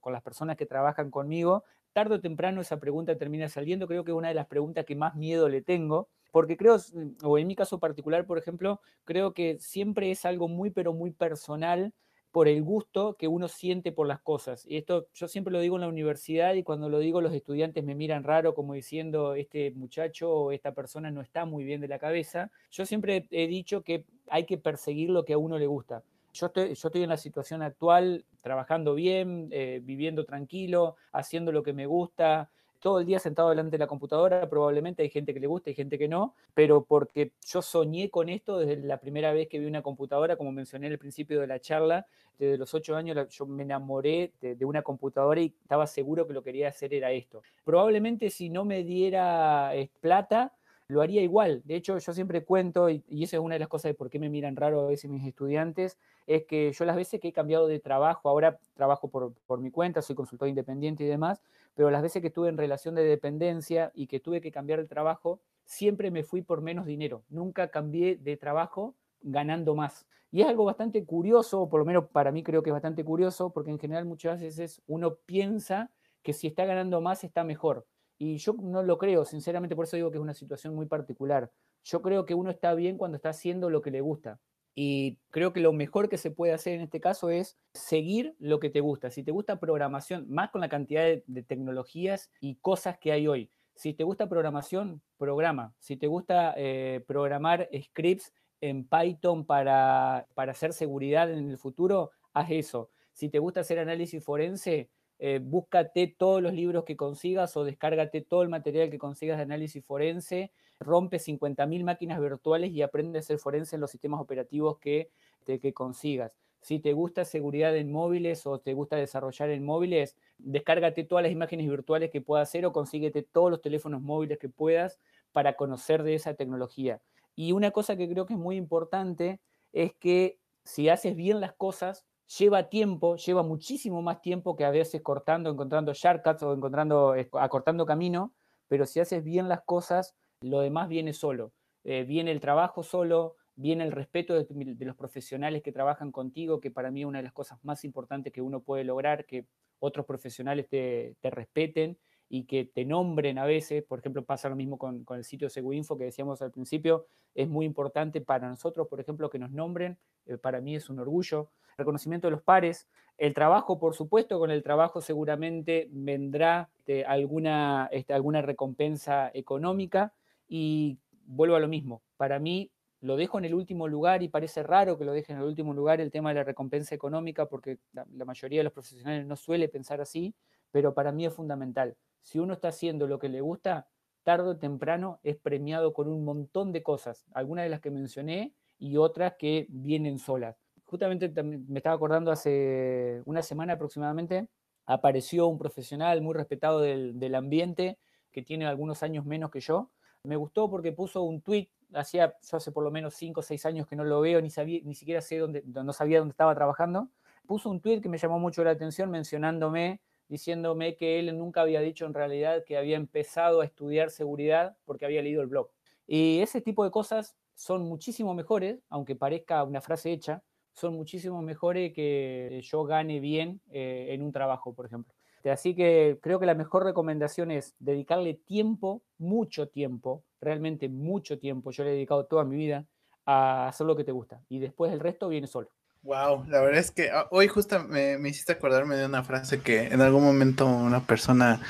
Speaker 2: con, las personas que trabajan conmigo. Tarde o temprano esa pregunta termina saliendo. Creo que es una de las preguntas que más miedo le tengo, porque creo, o en mi caso particular, por ejemplo, creo que siempre es algo muy, pero muy personal por el gusto que uno siente por las cosas. Y esto yo siempre lo digo en la universidad y cuando lo digo los estudiantes me miran raro como diciendo este muchacho o esta persona no está muy bien de la cabeza. Yo siempre he dicho que hay que perseguir lo que a uno le gusta. Yo estoy, yo estoy en la situación actual, trabajando bien, eh, viviendo tranquilo, haciendo lo que me gusta, todo el día sentado delante de la computadora, probablemente hay gente que le gusta y gente que no, pero porque yo soñé con esto desde la primera vez que vi una computadora, como mencioné al principio de la charla, desde los ocho años yo me enamoré de, una computadora y estaba seguro que lo que quería hacer era esto. Probablemente si no me diera eh, plata, lo haría igual. De hecho, yo siempre cuento, y, y esa es una de las cosas de por qué me miran raro a veces mis estudiantes, es que yo las veces que he cambiado de trabajo, ahora trabajo por, por mi cuenta, soy consultor independiente y demás, pero las veces que estuve en relación de dependencia y que tuve que cambiar de trabajo, siempre me fui por menos dinero. Nunca cambié de trabajo ganando más. Y es algo bastante curioso, o por lo menos para mí creo que es bastante curioso, porque en general muchas veces uno piensa que si está ganando más está mejor. Y yo no lo creo, sinceramente, por eso digo que es una situación muy particular. Yo creo que uno está bien cuando está haciendo lo que le gusta. Y creo que lo mejor que se puede hacer en este caso es seguir lo que te gusta. Si te gusta programación, más con la cantidad de, tecnologías y cosas que hay hoy. Si te gusta programación, programa. Si te gusta eh, programar scripts en Python para, para hacer seguridad en el futuro, haz eso. Si te gusta hacer análisis forense, eh, búscate todos los libros que consigas o descárgate todo el material que consigas de análisis forense, rompe 50.000 máquinas virtuales y aprende a ser forense en los sistemas operativos que, que consigas. Si te gusta seguridad en móviles o te gusta desarrollar en móviles, descárgate todas las imágenes virtuales que puedas hacer o consíguete todos los teléfonos móviles que puedas para conocer de esa tecnología. Y una cosa que creo que es muy importante es que si haces bien las cosas, lleva tiempo, lleva muchísimo más tiempo que a veces cortando, encontrando shortcuts o encontrando, acortando camino, pero si haces bien las cosas, lo demás viene solo. Eh, viene el trabajo solo, viene el respeto de, los profesionales que trabajan contigo, que para mí es una de las cosas más importantes que uno puede lograr, que otros profesionales te, respeten y que te nombren a veces, por ejemplo, pasa lo mismo con, con el sitio de Seguinfo que decíamos al principio, es muy importante para nosotros, por ejemplo, que nos nombren, eh, para mí es un orgullo reconocimiento de los pares. El trabajo, por supuesto, con el trabajo seguramente vendrá alguna, este, alguna recompensa económica y vuelvo a lo mismo. Para mí lo dejo en el último lugar y parece raro que lo deje en el último lugar el tema de la recompensa económica porque la, la mayoría de los profesionales no suele pensar así, pero para mí es fundamental. Si uno está haciendo lo que le gusta, tarde o temprano es premiado con un montón de cosas, algunas de las que mencioné y otras que vienen solas justamente me estaba acordando hace una semana aproximadamente, apareció un profesional muy respetado del, ambiente que tiene algunos años menos que yo. Me gustó porque puso un tweet, hacía, yo hace por lo menos 5 o 6 años que no lo veo, ni, sabía, ni siquiera sé dónde, no sabía dónde estaba trabajando. Puso un tweet que me llamó mucho la atención mencionándome, diciéndome que él nunca había dicho en realidad que había empezado a estudiar seguridad porque había leído el blog. Y ese tipo de cosas son muchísimo mejores, aunque parezca una frase hecha, son muchísimo mejores que yo gane bien eh, en un trabajo, por ejemplo. Así que creo que la mejor recomendación es dedicarle tiempo, mucho tiempo, realmente mucho tiempo. Yo le he dedicado toda mi vida a hacer lo que te gusta y después el resto viene solo.
Speaker 1: Wow, la verdad es que ah, hoy justo me, me hiciste acordarme de una frase que en algún momento una persona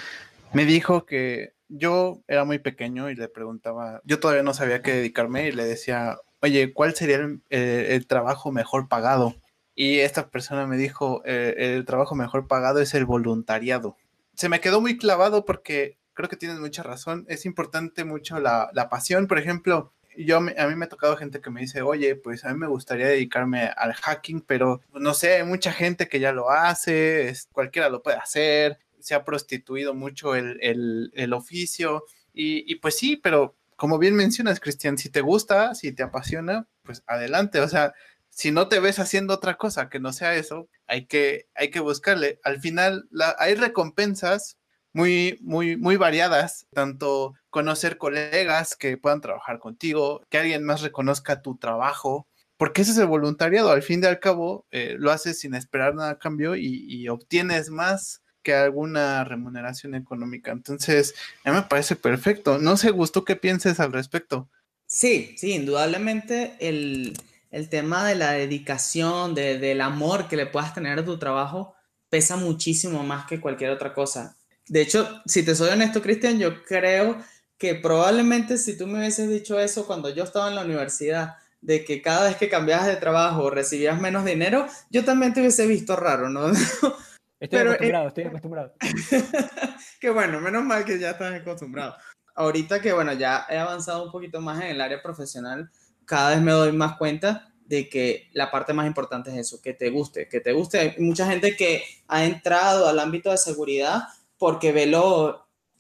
Speaker 1: me dijo que yo era muy pequeño y le preguntaba, yo todavía no sabía qué dedicarme y le decía, oye, ¿cuál sería el, trabajo mejor pagado? Y esta persona me dijo, eh, el trabajo mejor pagado es el voluntariado. Se me quedó muy clavado porque creo que tienes mucha razón. Es importante mucho la, pasión. Por ejemplo, yo a mí me ha tocado gente que me dice, oye, pues a mí me gustaría dedicarme al hacking, pero no sé, hay mucha gente que ya lo hace, cualquiera lo puede hacer, se ha prostituido mucho el, oficio. Y, y, pues sí, pero como bien mencionas, Cristian, si te gusta, si te apasiona, pues adelante. O sea, si no te ves haciendo otra cosa que no sea eso, hay que, hay que buscarle. Al final, hay recompensas muy, muy, muy variadas, tanto conocer colegas que puedan trabajar contigo, que alguien más reconozca tu trabajo, porque ese es el voluntariado, al fin y al cabo eh, lo haces sin esperar nada a cambio y, obtienes más que alguna remuneración económica. Entonces, a mí me parece perfecto. No sé, Gusto, ¿qué pienses al respecto?
Speaker 3: Sí, sí, indudablemente el, tema de la dedicación, del amor que le puedas tener a tu trabajo, pesa muchísimo más que cualquier otra cosa. De hecho, si te soy honesto, Cristian, yo creo que probablemente si tú me hubieses dicho eso cuando yo estaba en la universidad, de que cada vez que cambiabas de trabajo recibías menos dinero, yo también te hubiese visto raro, ¿no?
Speaker 2: Estoy eh, acostumbrado, estoy acostumbrado.
Speaker 3: Qué bueno, menos mal que ya estás acostumbrado. Ahorita que, bueno, ya he avanzado un poquito más en el área profesional, cada vez me doy más cuenta de que la parte más importante es eso, que te guste, que te guste. Hay mucha gente que ha entrado al ámbito de seguridad porque ve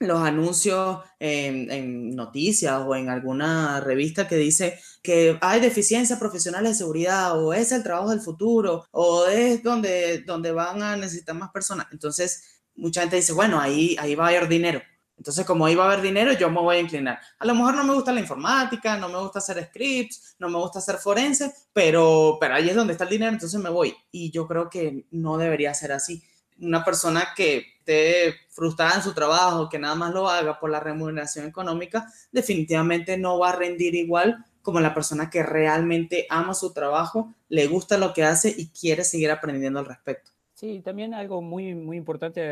Speaker 3: los anuncios en, noticias o en alguna revista que dice que hay deficiencia profesional de seguridad o es el trabajo del futuro o es donde, donde van a necesitar más personas. Entonces, mucha gente dice, bueno, ahí, ahí va a haber dinero. Entonces, como ahí va a haber dinero, yo me voy a inclinar. A lo mejor no me gusta la informática, no me gusta hacer scripts, no me gusta hacer forense, pero, pero ahí es donde está el dinero, entonces me voy. Y yo creo que no debería ser así. Una persona que esté frustrada en su trabajo, que nada más lo haga por la remuneración económica, definitivamente no va a rendir igual como la persona que realmente ama su trabajo, le gusta lo que hace y quiere seguir aprendiendo al respecto.
Speaker 2: Sí, también algo muy, muy importante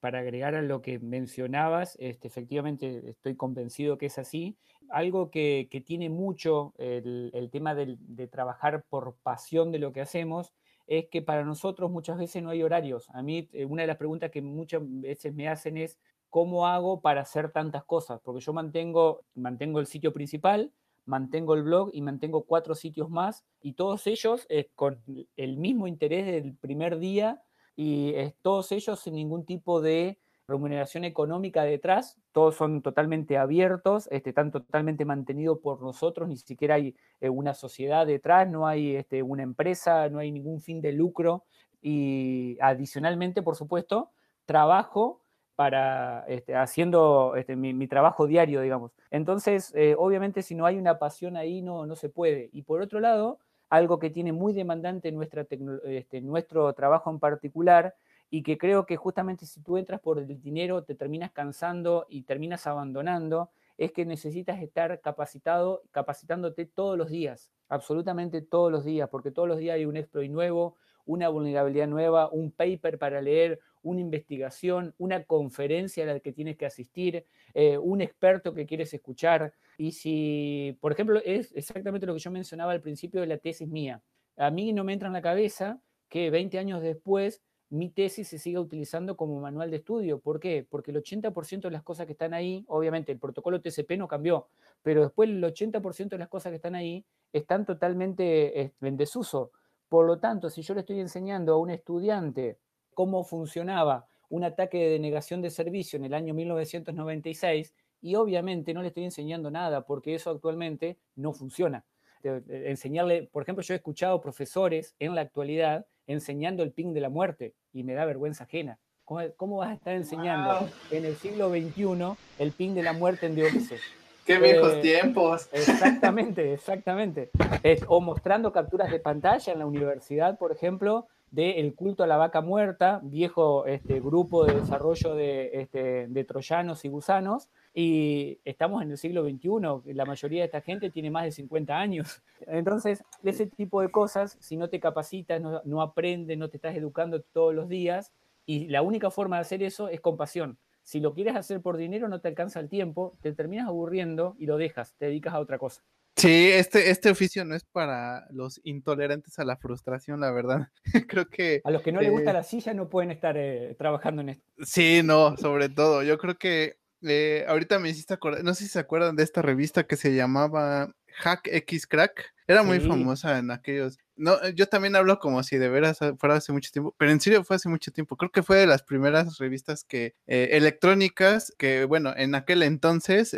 Speaker 2: para agregar a lo que mencionabas, este, efectivamente estoy convencido que es así. Algo que, tiene mucho el, tema de, trabajar por pasión de lo que hacemos es que para nosotros muchas veces no hay horarios. A mí eh, una de las preguntas que muchas veces me hacen es, ¿cómo hago para hacer tantas cosas? Porque yo mantengo, mantengo el sitio principal, mantengo el blog y mantengo cuatro sitios más y todos ellos con el mismo interés del primer día y todos ellos sin ningún tipo de remuneración económica detrás, todos son totalmente abiertos, este, están totalmente mantenidos por nosotros, ni siquiera hay eh, una sociedad detrás, no hay este, una empresa, no hay ningún fin de lucro y adicionalmente, por supuesto, trabajo para este, haciendo este, mi, trabajo diario, digamos. Entonces, eh, obviamente, si no hay una pasión ahí, no, no se puede. Y por otro lado, algo que tiene muy demandante nuestra este, nuestro trabajo en particular y que creo que justamente si tú entras por el dinero te terminas cansando y terminas abandonando, es que necesitas estar capacitado, capacitándote todos los días, absolutamente todos los días, porque todos los días hay un exploit nuevo, una vulnerabilidad nueva, un paper para leer, una investigación, una conferencia a la que tienes que asistir, eh, un experto que quieres escuchar. Y si, por ejemplo, es exactamente lo que yo mencionaba al principio de la tesis mía. A mí no me entra en la cabeza que 20 años después mi tesis se siga utilizando como manual de estudio. ¿Por qué? Porque el 80% de las cosas que están ahí, obviamente el protocolo TCP no cambió, pero después el 80% de las cosas que están ahí están totalmente eh, en desuso. Por lo tanto, si yo le estoy enseñando a un estudiante cómo funcionaba un ataque de denegación de servicio en el año 1996 y obviamente no le estoy enseñando nada porque eso actualmente no funciona. Enseñarle, por ejemplo, yo he escuchado profesores en la actualidad enseñando el ping de la muerte y me da vergüenza ajena. ¿Cómo, vas a estar enseñando en el siglo XXI el ping de la muerte en DOS?
Speaker 1: ¡Qué viejos eh, tiempos!
Speaker 2: Exactamente, exactamente. o mostrando capturas de pantalla en la universidad, por ejemplo, de culto a la vaca muerta, viejo este, grupo de desarrollo de, este, troyanos y gusanos, y estamos en el siglo XXI, la mayoría de esta gente tiene más de 50 años. Entonces, ese tipo de cosas, si no te capacitas, no, no aprendes, no te estás educando todos los días, y la única forma de hacer eso es con pasión. Si lo quieres hacer por dinero, no te alcanza el tiempo, te terminas aburriendo y lo dejas, te dedicas a otra cosa.
Speaker 1: Sí, este, este oficio no es para los intolerantes a la frustración, la verdad. Creo que...
Speaker 2: A los que no les gusta eh, la silla no pueden estar eh, trabajando en esto.
Speaker 1: Sí, no, sobre todo. Yo creo que eh, ahorita me hiciste acordar, no sé si se acuerdan de esta revista que se llamaba Hack X Crack. Era muy famosa en aquellos. No, yo también hablo como si de veras fuera hace mucho tiempo, pero en serio fue hace mucho tiempo. Creo que fue de las primeras revistas que electrónicas que, bueno, en aquel entonces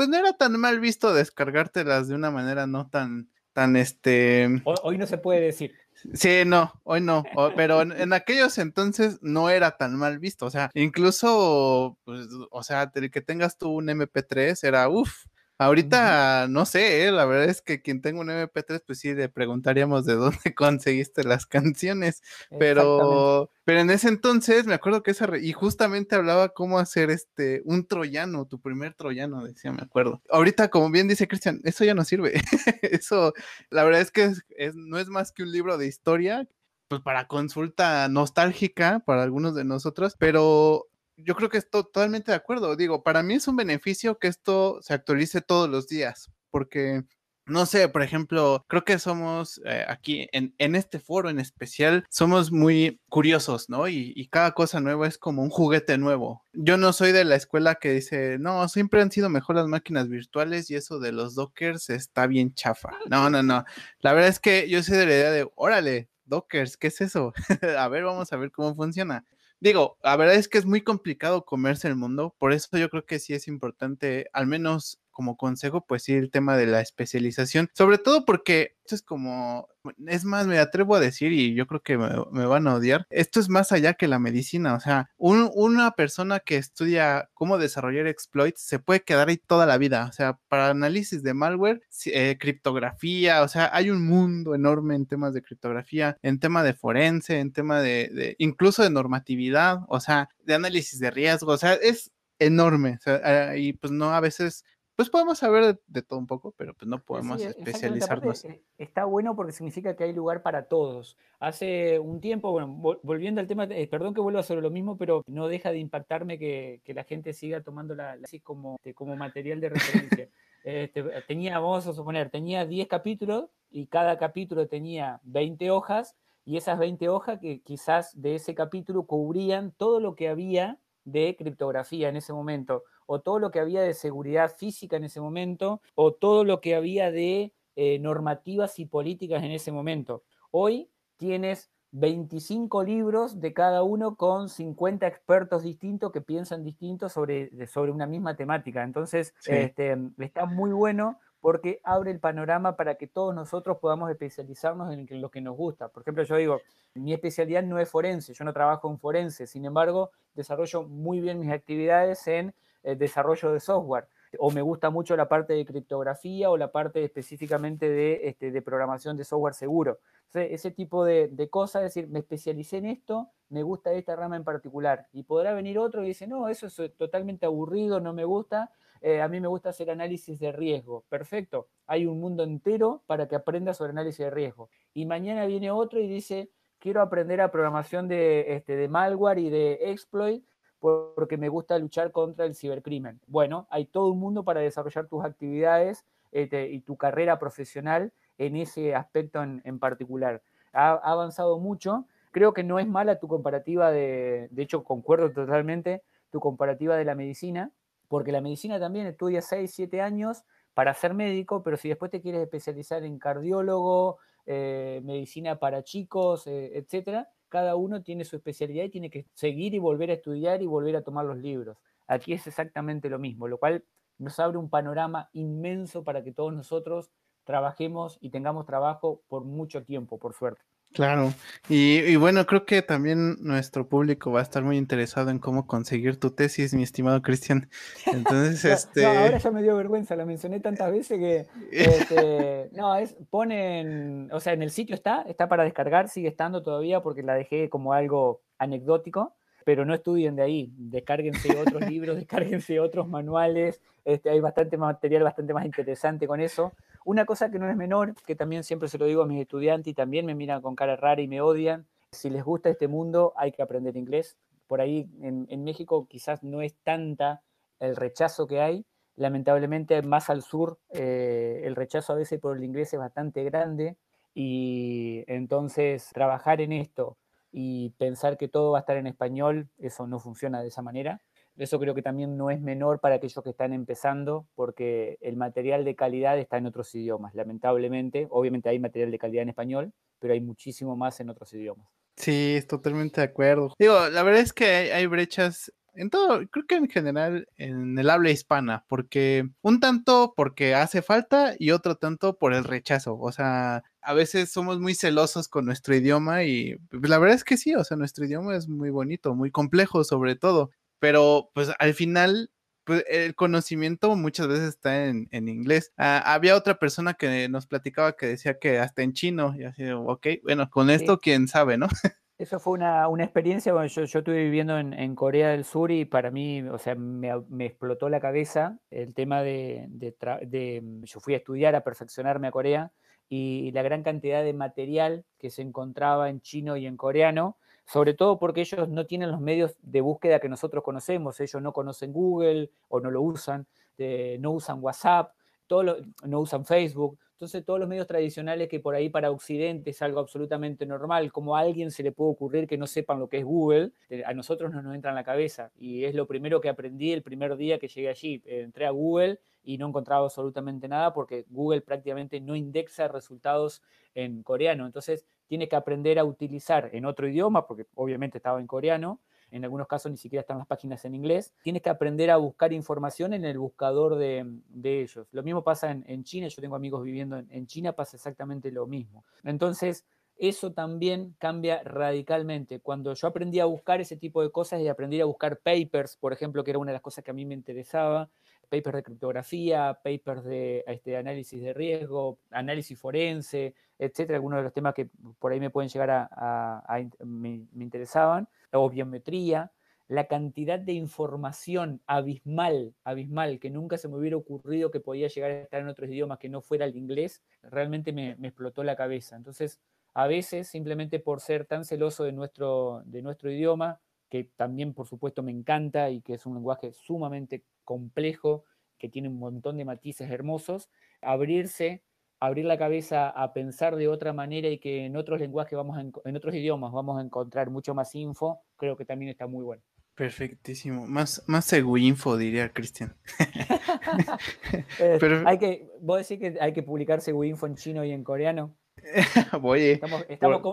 Speaker 1: pues no era tan mal visto descargártelas de una manera no tan tan este...
Speaker 2: Hoy, no se puede decir.
Speaker 1: Sí, no, hoy no, pero en, aquellos entonces no era tan mal visto, o sea, incluso, pues, o sea, que tengas tú un MP3 era, uff, Ahorita no sé, ¿eh? la verdad es que quien tenga un MP3, pues sí, le preguntaríamos de dónde conseguiste las canciones, pero, pero en ese entonces me acuerdo que esa, y justamente hablaba cómo hacer este, un troyano, tu primer troyano, decía, me acuerdo. Ahorita, como bien dice Cristian, eso ya no sirve, eso, la verdad es que es, no es más que un libro de historia, pues para consulta nostálgica para algunos de nosotros, pero yo creo que estoy totalmente de acuerdo. Digo, para mí es un beneficio que esto se actualice todos los días, porque no sé, por ejemplo, creo que somos eh, aquí en, este foro en especial, somos muy curiosos, ¿no? Y, cada cosa nueva es como un juguete nuevo. Yo no soy de la escuela que dice, no, siempre han sido mejor las máquinas virtuales y eso de los dockers está bien chafa. No, no, no. La verdad es que yo soy de la idea de, órale, dockers, ¿qué es eso? a ver, vamos a ver cómo funciona. Digo, la verdad es que es muy complicado comerse el mundo, por eso yo creo que sí es importante, al menos como consejo, pues sí, el tema de la especialización, sobre todo porque esto es como, es más, me atrevo a decir, y yo creo que me, van a odiar, esto es más allá que la medicina, o sea, una persona que estudia cómo desarrollar exploits se puede quedar ahí toda la vida, o sea, para análisis de malware, eh, criptografía, o sea, hay un mundo enorme en temas de criptografía, en tema de forense, en tema de, de incluso de normatividad, o sea, de análisis de riesgo, o sea, es enorme, o sea, y pues no a veces pues podemos saber de, todo un poco, pero pues no podemos especializarnos.
Speaker 2: Eh, está bueno porque significa que hay lugar para todos. Hace un tiempo, bueno, volviendo al tema, eh, perdón que vuelva sobre lo mismo, pero no deja de impactarme que, la gente siga tomando la, así como, este, como material de referencia. este, tenía, vamos a suponer, tenía 10 capítulos y cada capítulo tenía 20 hojas y esas 20 hojas que quizás de ese capítulo cubrían todo lo que había de criptografía en ese momento o todo lo que había de seguridad física en ese momento, o todo lo que había de eh, normativas y políticas en ese momento. Hoy tienes 25 libros de cada uno con 50 expertos distintos que piensan distintos sobre, sobre una misma temática. Entonces, este, está muy bueno porque abre el panorama para que todos nosotros podamos especializarnos en lo que nos gusta. Por ejemplo, yo digo, mi especialidad no es forense, yo no trabajo en forense, sin embargo, desarrollo muy bien mis actividades en el desarrollo de software. O me gusta mucho la parte de criptografía o la parte específicamente de, este, de programación de software seguro. ese tipo de, cosas, es decir, me especialicé en esto, me gusta esta rama en particular. Y podrá venir otro y dice, no, eso es totalmente aburrido, no me gusta. Eh, a mí me gusta hacer análisis de riesgo. Perfecto, hay un mundo entero para que aprendas sobre análisis de riesgo. Y mañana viene otro y dice, quiero aprender a programación de, este, de malware y de exploit porque me gusta luchar contra el cibercrimen. Bueno, hay todo un mundo para desarrollar tus actividades este, y tu carrera profesional en ese aspecto en, particular. Ha, avanzado mucho. Creo que no es mala tu comparativa de, de hecho concuerdo totalmente, tu comparativa de la medicina, porque la medicina también estudia 6, 7 años para ser médico, pero si después te quieres especializar en cardiólogo, eh, medicina para chicos, eh, etcétera, cada uno tiene su especialidad y tiene que seguir y volver a estudiar y volver a tomar los libros. Aquí es exactamente lo mismo, lo cual nos abre un panorama inmenso para que todos nosotros trabajemos y tengamos trabajo por mucho tiempo, por suerte.
Speaker 1: Claro, y, bueno, creo que también nuestro público va a estar muy interesado en cómo conseguir tu tesis, mi estimado Cristian. Entonces, este...
Speaker 2: ahora ya me dio vergüenza, la mencioné tantas veces que... Este, no, es, ponen, o sea, en el sitio está, está para descargar, sigue estando todavía porque la dejé como algo anecdótico, pero no estudien de ahí, descárguense otros libros, descárguense otros manuales, este, hay bastante material bastante más interesante con eso. Una cosa que no es menor, que también siempre se lo digo a mis estudiantes y también me miran con cara rara y me odian, si les gusta este mundo hay que aprender inglés. Por ahí en, México quizás no es tanta el rechazo que hay, lamentablemente más al sur eh, el rechazo a veces por el inglés es bastante grande y entonces trabajar en esto y pensar que todo va a estar en español, eso no funciona de esa manera. Eso creo que también no es menor para aquellos que están empezando, porque el material de calidad está en otros idiomas, lamentablemente. Obviamente hay material de calidad en español, pero hay muchísimo más en otros idiomas.
Speaker 1: Sí, totalmente de acuerdo. Digo, la verdad es que hay, brechas en todo, creo que en general en el habla hispana, porque un tanto porque hace falta y otro tanto por el rechazo. O sea, a veces somos muy celosos con nuestro idioma y pues, la verdad es que sí, o sea, nuestro idioma es muy bonito, muy complejo sobre todo, pero pues al final pues, el conocimiento muchas veces está en, inglés. Ah, había otra persona que nos platicaba que decía que hasta en chino, y así, ok, bueno, con esto quién sabe, ¿no?
Speaker 2: Eso fue una, experiencia, bueno, yo, estuve viviendo en, Corea del Sur y para mí, o sea, me, explotó la cabeza el tema de, de, yo fui a estudiar, a perfeccionarme a Corea y la gran cantidad de material que se encontraba en chino y en coreano, sobre todo porque ellos no tienen los medios de búsqueda que nosotros conocemos, ellos no conocen Google o no lo usan, eh, no usan WhatsApp, todo no usan Facebook, entonces todos los medios tradicionales que por ahí para Occidente es algo absolutamente normal, como a alguien se le puede ocurrir que no sepan lo que es Google, a nosotros no nos entra en la cabeza. Y es lo primero que aprendí el primer día que llegué allí, entré a Google y no encontraba absolutamente nada porque Google prácticamente no indexa resultados en coreano. Entonces tiene que aprender a utilizar en otro idioma, porque obviamente estaba en coreano, en algunos casos ni siquiera están las páginas en inglés. Tienes que aprender a buscar información en el buscador de, ellos. Lo mismo pasa en, China, yo tengo amigos viviendo en, en China, pasa exactamente lo mismo. Entonces, eso también cambia radicalmente. Cuando yo aprendí a buscar ese tipo de cosas y aprendí a buscar papers, por ejemplo, que era una de las cosas que a mí me interesaba, papers de criptografía, papers de este, análisis de riesgo, análisis forense, etcétera, algunos de los temas que por ahí me pueden llegar a, me, interesaban, o biometría, la cantidad de información abismal, abismal, que nunca se me hubiera ocurrido que podía llegar a estar en otros idiomas que no fuera el inglés, realmente me, me explotó la cabeza. Entonces, a veces, simplemente por ser tan celoso de nuestro, de nuestro idioma, que también por supuesto me encanta y que es un lenguaje sumamente complejo, que tiene un montón de matices hermosos, abrirse, abrir la cabeza a pensar de otra manera y que en otros lenguajes vamos en otros idiomas vamos a encontrar mucho más info, creo que también está muy bueno.
Speaker 1: Perfectísimo. Más, más info, diría Cristian.
Speaker 2: Pero... hay que, ¿Vos decís que hay que publicar info en chino y en coreano?
Speaker 1: Oye,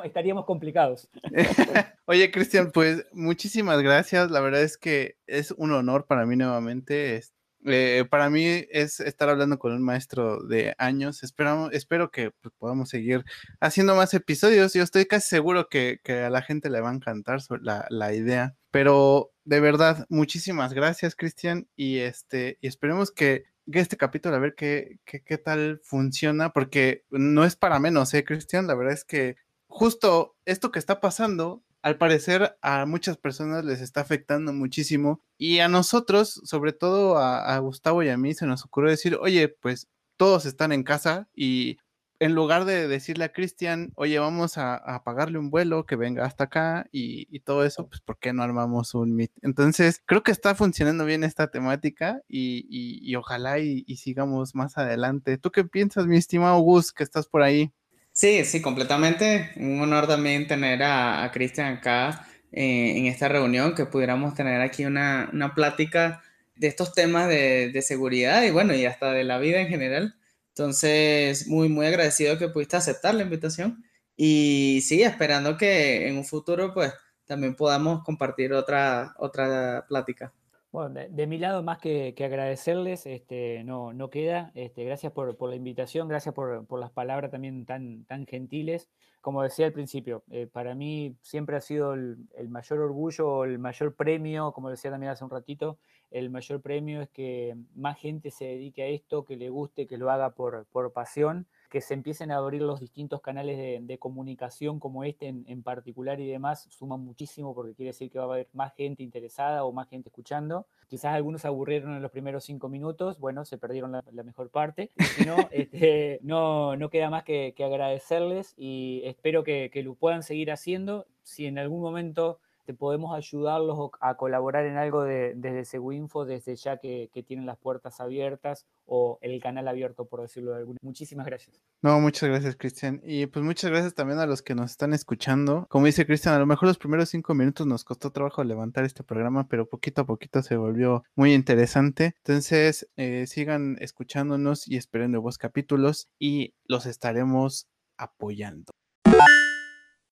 Speaker 2: estaríamos complicados.
Speaker 1: Oye, Cristian, pues muchísimas gracias. La verdad es que es un honor para mí nuevamente. Eh, para mí es estar hablando con un maestro de años. Esperamos, espero que pues, podamos seguir haciendo más episodios. Yo estoy casi seguro que, a la gente le va a encantar la, la idea. Pero de verdad, muchísimas gracias, Cristian. Y este, y esperemos que este capítulo a ver qué, qué, tal funciona, porque no es para menos, ¿eh, Cristian? La verdad es que justo esto que está pasando, al parecer a muchas personas les está afectando muchísimo y a nosotros, sobre todo a, a Gustavo y a mí, se nos ocurrió decir, oye, pues todos están en casa y en lugar de decirle a Cristian, oye, vamos a, pagarle un vuelo que venga hasta acá y, todo eso, pues ¿por qué no armamos un meet? Entonces, creo que está funcionando bien esta temática y, ojalá y, sigamos más adelante. ¿Tú qué piensas, mi estimado Gus, que estás por ahí?
Speaker 3: Sí, sí, completamente. Un honor también tener a, Cristian acá eh, en esta reunión, que pudiéramos tener aquí una, plática de estos temas de, de seguridad y bueno, y hasta de la vida en general. Entonces, muy, muy agradecido que pudiste aceptar la invitación y sí, esperando que en un futuro pues también podamos compartir otra, otra plática.
Speaker 2: Bueno, de, mi lado, más que, agradecerles, este, no, no queda. Este, gracias por, la invitación, gracias por, las palabras también tan, tan gentiles. Como decía al principio, eh, para mí siempre ha sido el, el, mayor orgullo, el mayor premio, como decía también hace un ratito, el mayor premio es que más gente se dedique a esto, que le guste, que lo haga por, por pasión, que se empiecen a abrir los distintos canales de, comunicación como este en, particular y demás, suman muchísimo porque quiere decir que va a haber más gente interesada o más gente escuchando. Quizás algunos se aburrieron en los primeros cinco minutos, bueno, se perdieron la, mejor parte. Si no, este, no, no queda más que, agradecerles y espero que, que lo puedan seguir haciendo. Si en algún momento podemos ayudarlos a colaborar en algo desde Seguinfo, desde ya que, tienen las puertas abiertas o el canal abierto, por decirlo de alguna. Muchísimas gracias.
Speaker 1: No, muchas gracias, Cristian. Y pues muchas gracias también a los que nos están escuchando. Como dice Cristian, a lo mejor los primeros cinco minutos nos costó trabajo levantar este programa, pero poquito a poquito se volvió muy interesante. Entonces, eh, sigan escuchándonos y esperen nuevos capítulos y los estaremos apoyando.